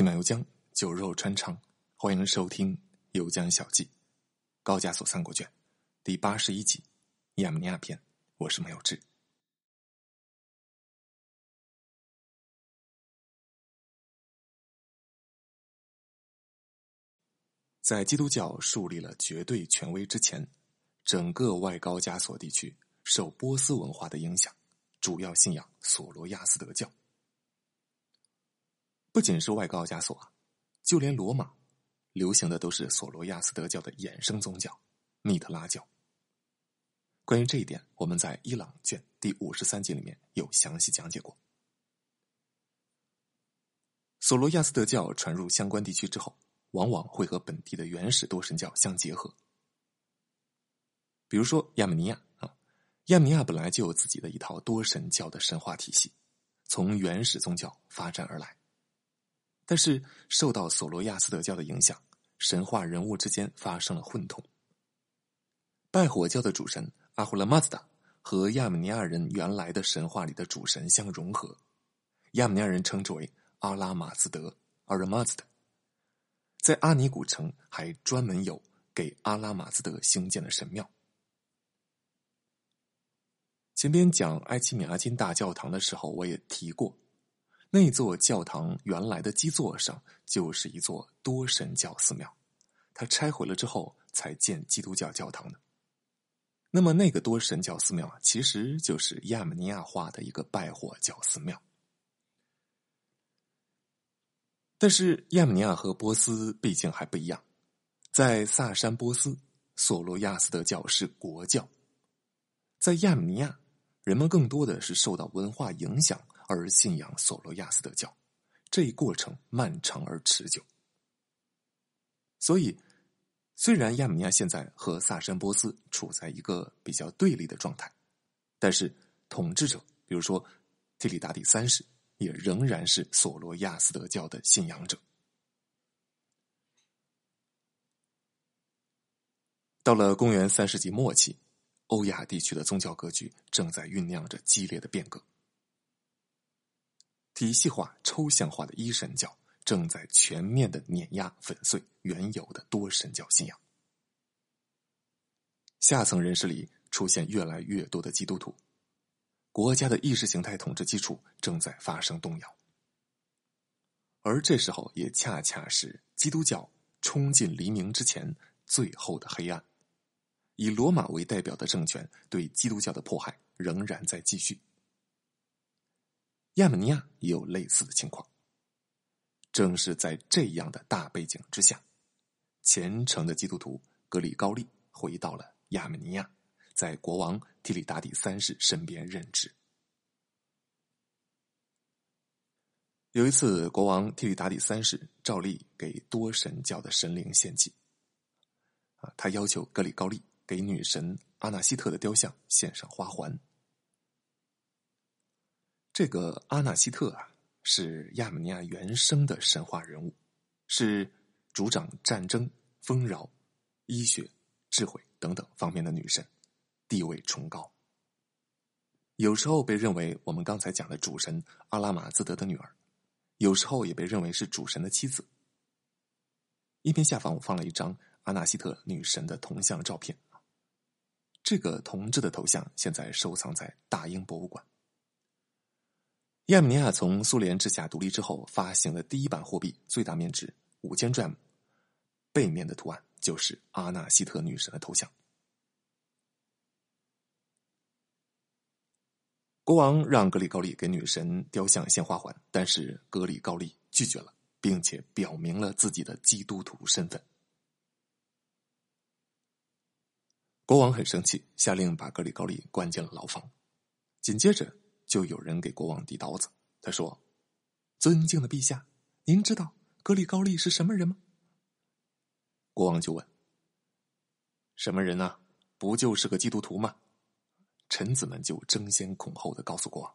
西满油江酒肉穿肠，欢迎收听《油江小记》高加索三国卷第八十一集亚美尼亚篇。我是没有志。在基督教树立了绝对权威之前，整个外高加索地区受波斯文化的影响，主要信仰索罗亚斯德教。不仅是外高加索啊，就连罗马，流行的都是索罗亚斯德教的衍生宗教——密特拉教。关于这一点，我们在伊朗卷第五十三集里面有详细讲解过。索罗亚斯德教传入相关地区之后，往往会和本地的原始多神教相结合。比如说亚美尼亚啊，亚美尼亚本来就有自己的一套多神教的神话体系，从原始宗教发展而来。但是受到索罗亚斯德教的影响，神话人物之间发生了混同。拜火教的主神阿胡拉马兹达和亚美尼亚人原来的神话里的主神相融合，亚美尼亚人称之为阿拉马兹德阿拉马兹德。在阿尼古城还专门有给阿拉马兹德兴建的神庙。前边讲埃奇米阿金大教堂的时候，我也提过。那座教堂原来的基座上就是一座多神教寺庙，它拆毁了之后才建基督教教堂的。那么那个多神教寺庙啊，其实就是亚美尼亚化的一个拜火教寺庙。但是亚美尼亚和波斯毕竟还不一样，在萨珊波斯，索罗亚斯德教是国教；在亚美尼亚，人们更多的是受到文化影响。而信仰索罗亚斯德教，这一过程漫长而持久。所以，虽然亚美尼亚现在和萨珊波斯处在一个比较对立的状态，但是统治者，比如说提里达第三世，也仍然是索罗亚斯德教的信仰者。到了公元三世纪末期，欧亚地区的宗教格局正在酝酿着激烈的变革。体系化、抽象化的一神教正在全面的碾压、粉碎原有的多神教信仰。下层人士里出现越来越多的基督徒，国家的意识形态统治基础正在发生动摇。而这时候，也恰恰是基督教冲进黎明之前最后的黑暗。以罗马为代表的政权对基督教的迫害仍然在继续。亚美尼亚也有类似的情况。正是在这样的大背景之下，虔诚的基督徒格里高利回到了亚美尼亚，在国王提里达第三世身边任职。有一次，国王提里达第三世照例给多神教的神灵献祭，啊，他要求格里高利给女神阿纳西特的雕像献上花环。这个阿纳希特啊，是亚美尼亚原生的神话人物，是主掌战争、丰饶、医学、智慧等等方面的女神，地位崇高。有时候被认为我们刚才讲的主神阿拉马兹德的女儿，有时候也被认为是主神的妻子。音频下方我放了一张阿纳希特女神的铜像照片这个铜制的头像现在收藏在大英博物馆。亚美尼亚从苏联治下独立之后发行的第一版货币，最大面值五千 dram，背面的图案就是阿纳希特女神的头像。国王让格里高利给女神雕像献花环，但是格里高利拒绝了，并且表明了自己的基督徒身份。国王很生气，下令把格里高利关进了牢房。紧接着。就有人给国王递刀子。他说：“尊敬的陛下，您知道格里高利是什么人吗？”国王就问：“什么人呢？不就是个基督徒吗？”臣子们就争先恐后的告诉国王：“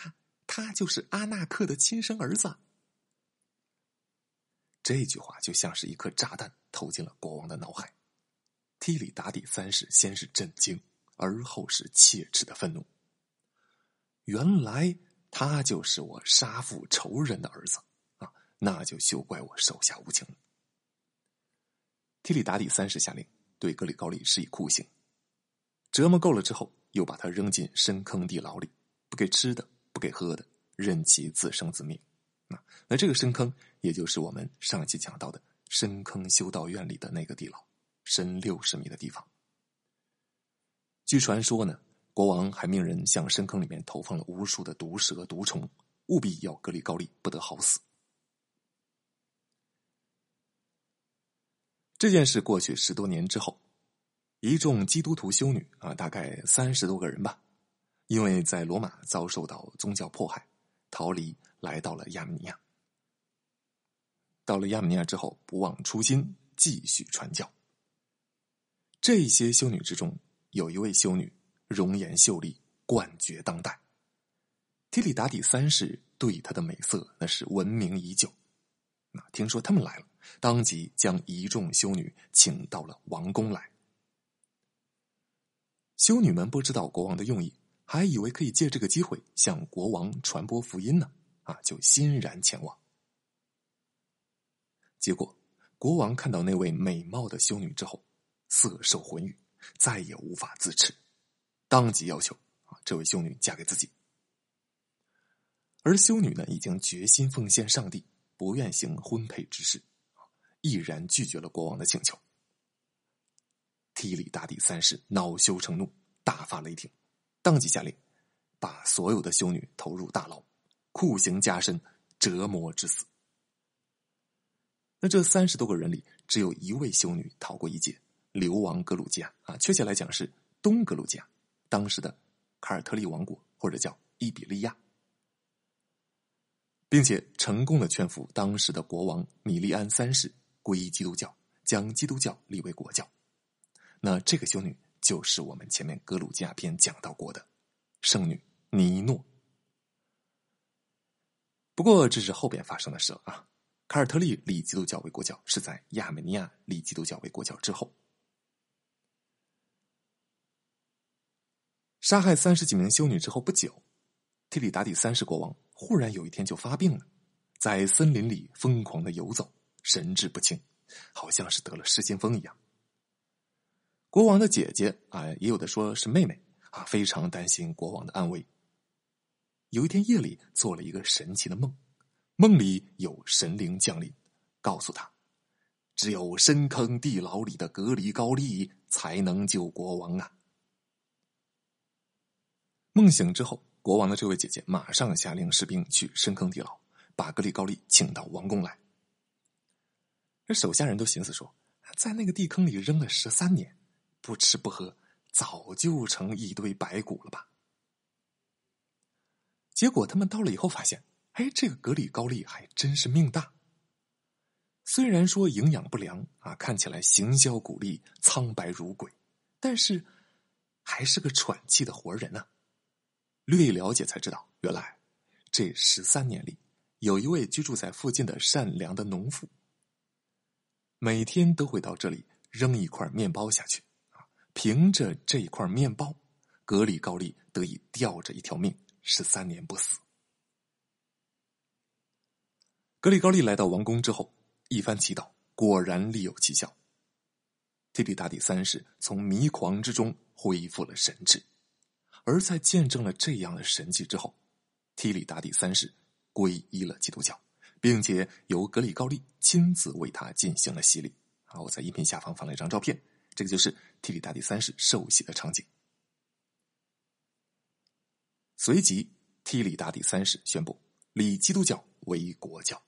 啊，他就是阿纳克的亲生儿子。”这句话就像是一颗炸弹投进了国王的脑海。提里达第三世先是震惊，而后是切齿的愤怒。原来他就是我杀父仇人的儿子啊！那就休怪我手下无情。提里达底三世下令对格里高利施以酷刑，折磨够了之后，又把他扔进深坑地牢里，不给吃的，不给喝的，任其自生自灭。那那这个深坑，也就是我们上期讲到的深坑修道院里的那个地牢，深六十米的地方。据传说呢，国王还命人向深坑里面投放了无数的毒蛇毒虫，务必要格里高利不得好死。这件事过去十多年之后，一众基督徒修女啊，大概三十多个人吧，因为在罗马遭受到宗教迫害，逃离来到了亚美尼亚。到了亚美尼亚之后，不忘初心，继续传教。这些修女之中，有一位修女容颜秀丽，冠绝当代。提里达底三世对她的美色那是闻名已久。那听说他们来了。当即将一众修女请到了王宫来。修女们不知道国王的用意，还以为可以借这个机会向国王传播福音呢，啊，就欣然前往。结果，国王看到那位美貌的修女之后，色受魂欲，再也无法自持，当即要求啊，这位修女嫁给自己。而修女呢，已经决心奉献上帝，不愿行婚配之事。毅然拒绝了国王的请求。提里达底三世恼羞成怒，大发雷霆，当即下令把所有的修女投入大牢，酷刑加深，折磨致死。那这三十多个人里，只有一位修女逃过一劫，流亡格鲁吉亚啊，确切来讲是东格鲁吉亚，当时的卡尔特利王国或者叫伊比利亚，并且成功的劝服当时的国王米利安三世。皈依基督教，将基督教立为国教。那这个修女就是我们前面格鲁吉亚篇讲到过的圣女尼诺。不过这是后边发生的事啊！卡尔特利立基督教为国教是在亚美尼亚立基督教为国教之后。杀害三十几名修女之后不久，提里达底三世国王忽然有一天就发病了，在森林里疯狂的游走。神志不清，好像是得了失心疯一样。国王的姐姐啊，也有的说是妹妹啊，非常担心国王的安危。有一天夜里做了一个神奇的梦，梦里有神灵降临，告诉他，只有深坑地牢里的隔离高丽才能救国王啊。梦醒之后，国王的这位姐姐马上下令士兵去深坑地牢，把格里高利请到王宫来。这手下人都寻思说，在那个地坑里扔了十三年，不吃不喝，早就成一堆白骨了吧？结果他们到了以后发现，哎，这个格里高利还真是命大。虽然说营养不良啊，看起来形销骨立、苍白如鬼，但是还是个喘气的活人呢。略一了解才知道，原来这十三年里，有一位居住在附近的善良的农妇。每天都会到这里扔一块面包下去，啊，凭着这块面包，格里高利得以吊着一条命，十三年不死。格里高利来到王宫之后，一番祈祷，果然力有奇效。提比达底三世从迷狂之中恢复了神智，而在见证了这样的神迹之后，提里达底三世皈依了基督教。并且由格里高利亲自为他进行了洗礼。啊，我在音频下方放了一张照片，这个就是提里达第三世受洗的场景。随即，提里达第三世宣布立基督教为国教，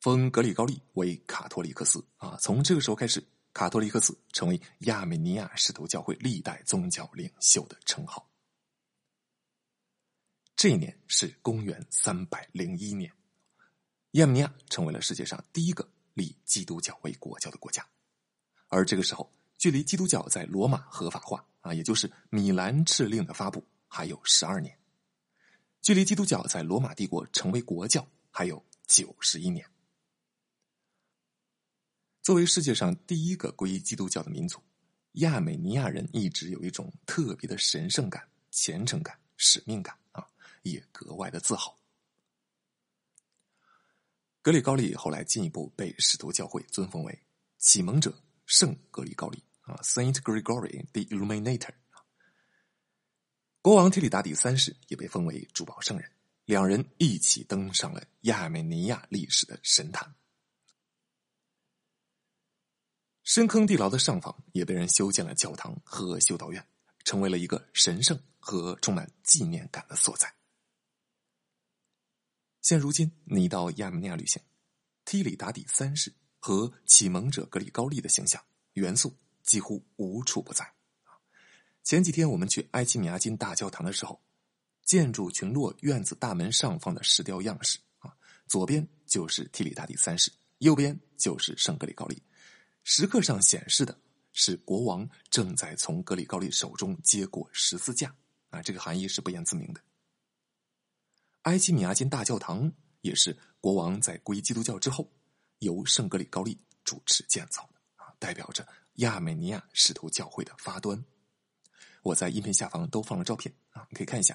封格里高利为卡托里克斯。啊，从这个时候开始，卡托里克斯成为亚美尼亚使徒教会历代宗教领袖的称号。这一年是公元三百零一年。亚美尼亚成为了世界上第一个立基督教为国教的国家，而这个时候，距离基督教在罗马合法化啊，也就是米兰敕令的发布，还有十二年；距离基督教在罗马帝国成为国教，还有九十一年。作为世界上第一个皈依基督教的民族，亚美尼亚人一直有一种特别的神圣感、虔诚感、使命感，也格外的自豪。格里高利后来进一步被使徒教会尊封为启蒙者圣格里高利啊，Saint Gregory the Illuminator。国王提里达第三世也被封为珠宝圣人，两人一起登上了亚美尼亚历史的神坛。深坑地牢的上方也被人修建了教堂和修道院，成为了一个神圣和充满纪念感的所在。现如今，你到亚美尼亚旅行，提里达底三世和启蒙者格里高利的形象元素几乎无处不在。前几天我们去埃奇米亚金大教堂的时候，建筑群落院子大门上方的石雕样式啊，左边就是提里达第三世，右边就是圣格里高利。石刻上显示的是国王正在从格里高利手中接过十字架啊，这个含义是不言自明的。埃奇米亚金大教堂也是国王在皈依基督教之后，由圣格里高利主持建造的啊，代表着亚美尼亚使徒教会的发端。我在音频下方都放了照片啊，你可以看一下。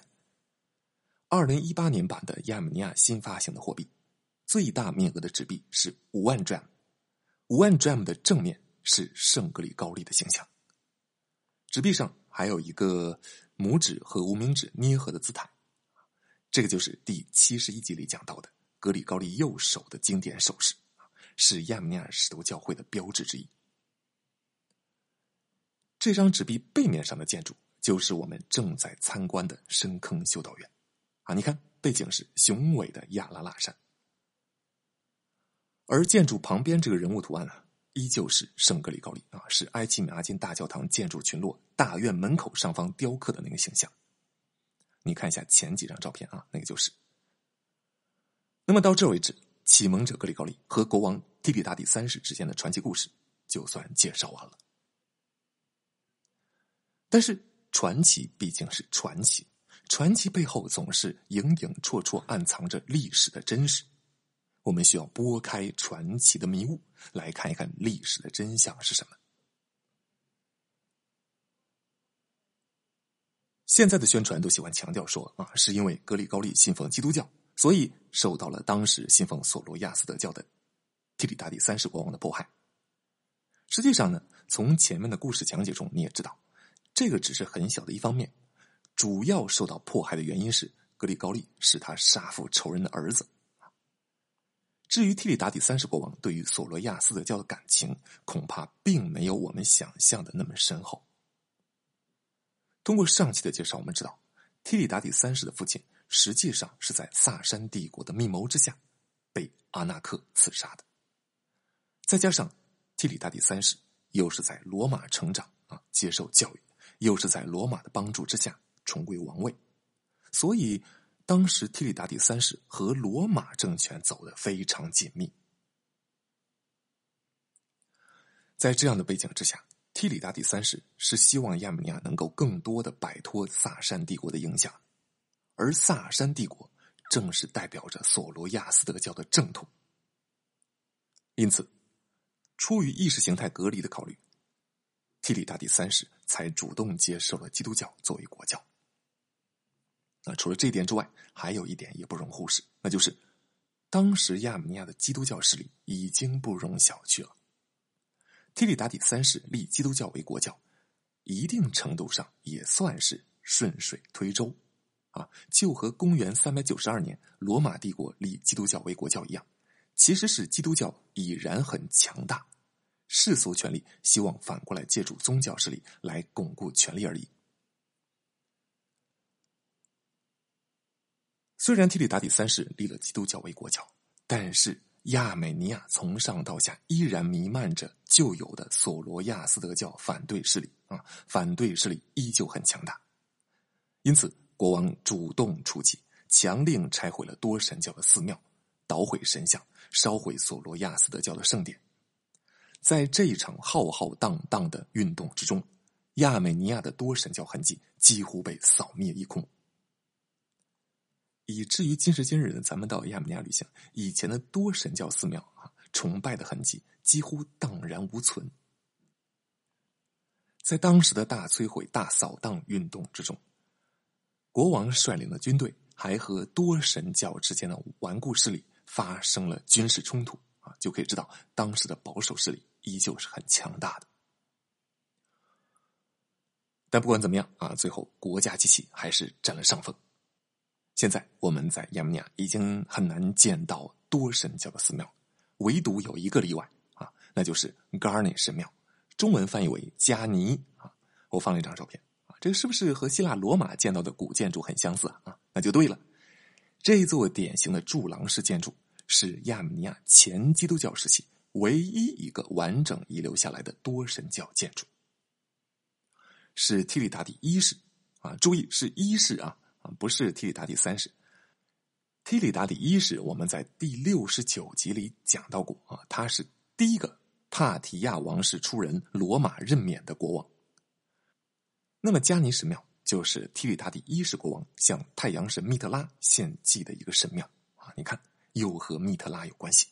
二零一八年版的亚美尼亚新发行的货币，最大面额的纸币是五万 dram，五万 dram 的正面是圣格里高利的形象，纸币上还有一个拇指和无名指捏合的姿态，这个就是第七十一集里讲到的格里高利右手的经典手势是亚美尼亚使徒教会的标志之一。这张纸币背面上的建筑就是我们正在参观的深坑修道院，啊，你看背景是雄伟的亚拉腊山，而建筑旁边这个人物图案呢，依旧是圣格里高利啊，是埃奇米阿金大教堂建筑群落大院门口上方雕刻的那个形象。你看一下前几张照片啊，那个就是。那么到这为止，启蒙者格里高利和国王提比达第三世之间的传奇故事就算介绍完了。但是传奇毕竟是传奇，传奇背后总是影影绰绰暗藏着历史的真实。我们需要拨开传奇的迷雾，来看一看历史的真相是什么。现在的宣传都喜欢强调说啊，是因为格里高利信奉基督教，所以受到了当时信奉索罗亚斯德教的提里达第三世国王的迫害。实际上呢，从前面的故事讲解中你也知道。这个只是很小的一方面，主要受到迫害的原因是格里高利是他杀父仇人的儿子。至于提里达第三世国王对于索罗亚斯德教的感情，恐怕并没有我们想象的那么深厚。通过上期的介绍，我们知道提里达第三世的父亲实际上是在萨珊帝国的密谋之下被阿纳克刺杀的，再加上提里达第三世又是在罗马成长啊，接受教育。又是在罗马的帮助之下重归王位，所以当时提里达第三世和罗马政权走得非常紧密。在这样的背景之下，提里达第三世是希望亚美尼亚能够更多的摆脱萨珊帝国的影响，而萨珊帝国正是代表着索罗亚斯德教的正统，因此，出于意识形态隔离的考虑。提里达第三世才主动接受了基督教作为国教。那除了这一点之外，还有一点也不容忽视，那就是当时亚美尼亚的基督教势力已经不容小觑了。提里达第三世立基督教为国教，一定程度上也算是顺水推舟，啊，就和公元三百九十二年罗马帝国立基督教为国教一样，其实是基督教已然很强大。世俗权力希望反过来借助宗教势力来巩固权力而已。虽然提里达第三世立了基督教为国教，但是亚美尼亚从上到下依然弥漫着旧有的索罗亚斯德教反对势力啊，反对势力依旧很强大。因此，国王主动出击，强令拆毁了多神教的寺庙，捣毁神像，烧毁索罗亚斯德教的圣殿。在这一场浩浩荡荡的运动之中，亚美尼亚的多神教痕迹几乎被扫灭一空，以至于今时今日呢，咱们到亚美尼亚旅行，以前的多神教寺庙啊，崇拜的痕迹几乎荡然无存。在当时的大摧毁、大扫荡运动之中，国王率领的军队还和多神教之间的顽固势力发生了军事冲突啊，就可以知道当时的保守势力依旧是很强大的。但不管怎么样啊，最后国家机器还是占了上风。现在我们在亚美尼亚已经很难见到多神教的寺庙，唯独有一个例外啊，那就是 Garni 神庙，中文翻译为加尼啊。我放了一张照片啊，这个是不是和希腊罗马见到的古建筑很相似啊？那就对了，这座典型的柱廊式建筑是亚美尼亚前基督教时期唯一一个完整遗留下来的多神教建筑。是提里达第一世啊，注意是一世啊，不是提里达第三世。提里达第一世，我们在第六十九集里讲到过啊，他是第一个帕提亚王室出人罗马任免的国王。那么加尼神庙就是提里达第一世国王向太阳神密特拉献祭的一个神庙啊，你看又和密特拉有关系。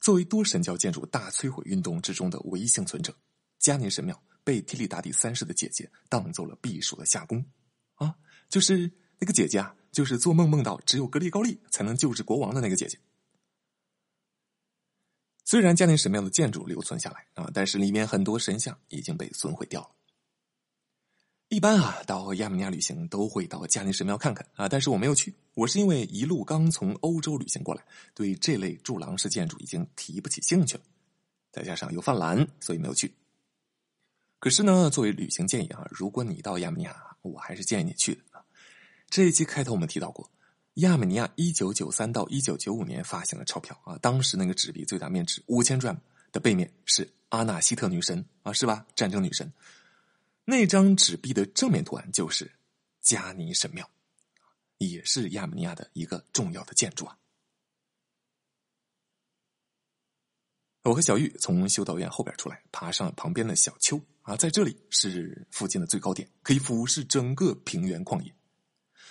作为多神教建筑大摧毁运动之中的唯一幸存者。加尼神庙被提里达第三世的姐姐当做了避暑的夏宫，啊，就是那个姐姐啊，就是做梦梦到只有格里高利才能救治国王的那个姐姐。虽然加尼神庙的建筑留存下来啊，但是里面很多神像已经被损毁掉了。一般啊，到亚美尼亚旅行都会到加尼神庙看看啊，但是我没有去，我是因为一路刚从欧洲旅行过来，对这类柱廊式建筑已经提不起兴趣了，再加上又犯懒，所以没有去。可是呢，作为旅行建议啊，如果你到亚美尼亚，我还是建议你去的。这一期开头我们提到过，亚美尼亚一九九三到一九九五年发行的钞票啊，当时那个纸币最大面值五千转的背面是阿纳希特女神啊，是吧？战争女神。那张纸币的正面图案就是加尼神庙，也是亚美尼亚的一个重要的建筑啊。我和小玉从修道院后边出来，爬上了旁边的小丘啊，在这里是附近的最高点，可以俯视整个平原旷野。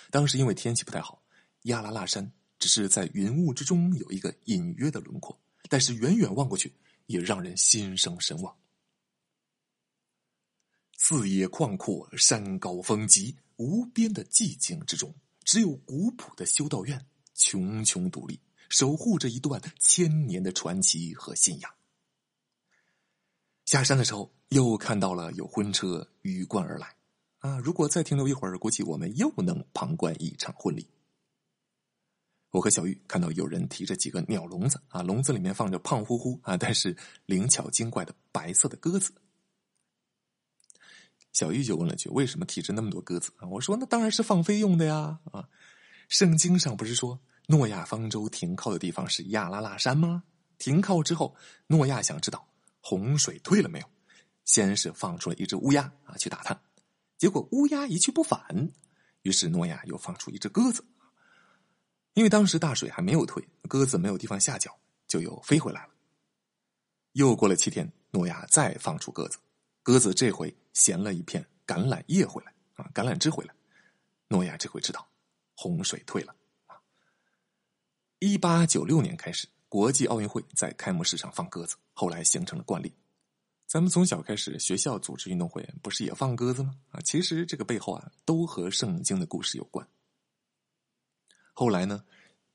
当时因为天气不太好，亚拉腊山只是在云雾之中有一个隐约的轮廓，但是远远望过去，也让人心生神往。四野旷阔，山高峰急，无边的寂静之中，只有古朴的修道院，茕茕独立。守护着一段千年的传奇和信仰。下山的时候，又看到了有婚车鱼贯而来，啊！如果再停留一会儿，估计我们又能旁观一场婚礼。我和小玉看到有人提着几个鸟笼子，啊，笼子里面放着胖乎乎啊，但是灵巧精怪的白色的鸽子。小玉就问了句：“为什么提着那么多鸽子？”啊，我说：“那当然是放飞用的呀！啊，圣经上不是说？”诺亚方舟停靠的地方是亚拉腊山吗？停靠之后，诺亚想知道洪水退了没有，先是放出了一只乌鸦啊去打探，结果乌鸦一去不返，于是诺亚又放出一只鸽子，因为当时大水还没有退，鸽子没有地方下脚，就又飞回来了。又过了七天，诺亚再放出鸽子，鸽子这回衔了一片橄榄叶回来啊，橄榄枝回来，诺亚这回知道洪水退了。一八九六年开始，国际奥运会在开幕式上放鸽子，后来形成了惯例。咱们从小开始，学校组织运动会，不是也放鸽子吗？啊，其实这个背后啊，都和圣经的故事有关。后来呢，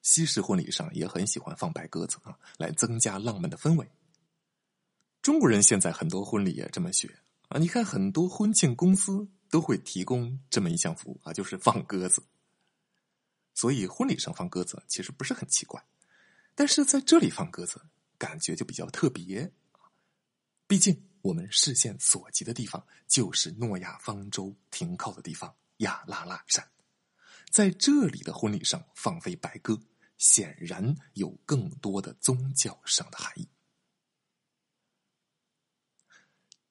西式婚礼上也很喜欢放白鸽子啊，来增加浪漫的氛围。中国人现在很多婚礼也这么学啊，你看很多婚庆公司都会提供这么一项服务啊，就是放鸽子。所以婚礼上放鸽子其实不是很奇怪，但是在这里放鸽子感觉就比较特别毕竟我们视线所及的地方就是诺亚方舟停靠的地方亚拉腊山，在这里的婚礼上放飞白鸽，显然有更多的宗教上的含义。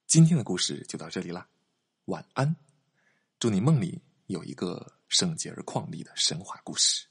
今天的故事就到这里啦，晚安，祝你梦里有一个。圣洁而旷丽的神话故事。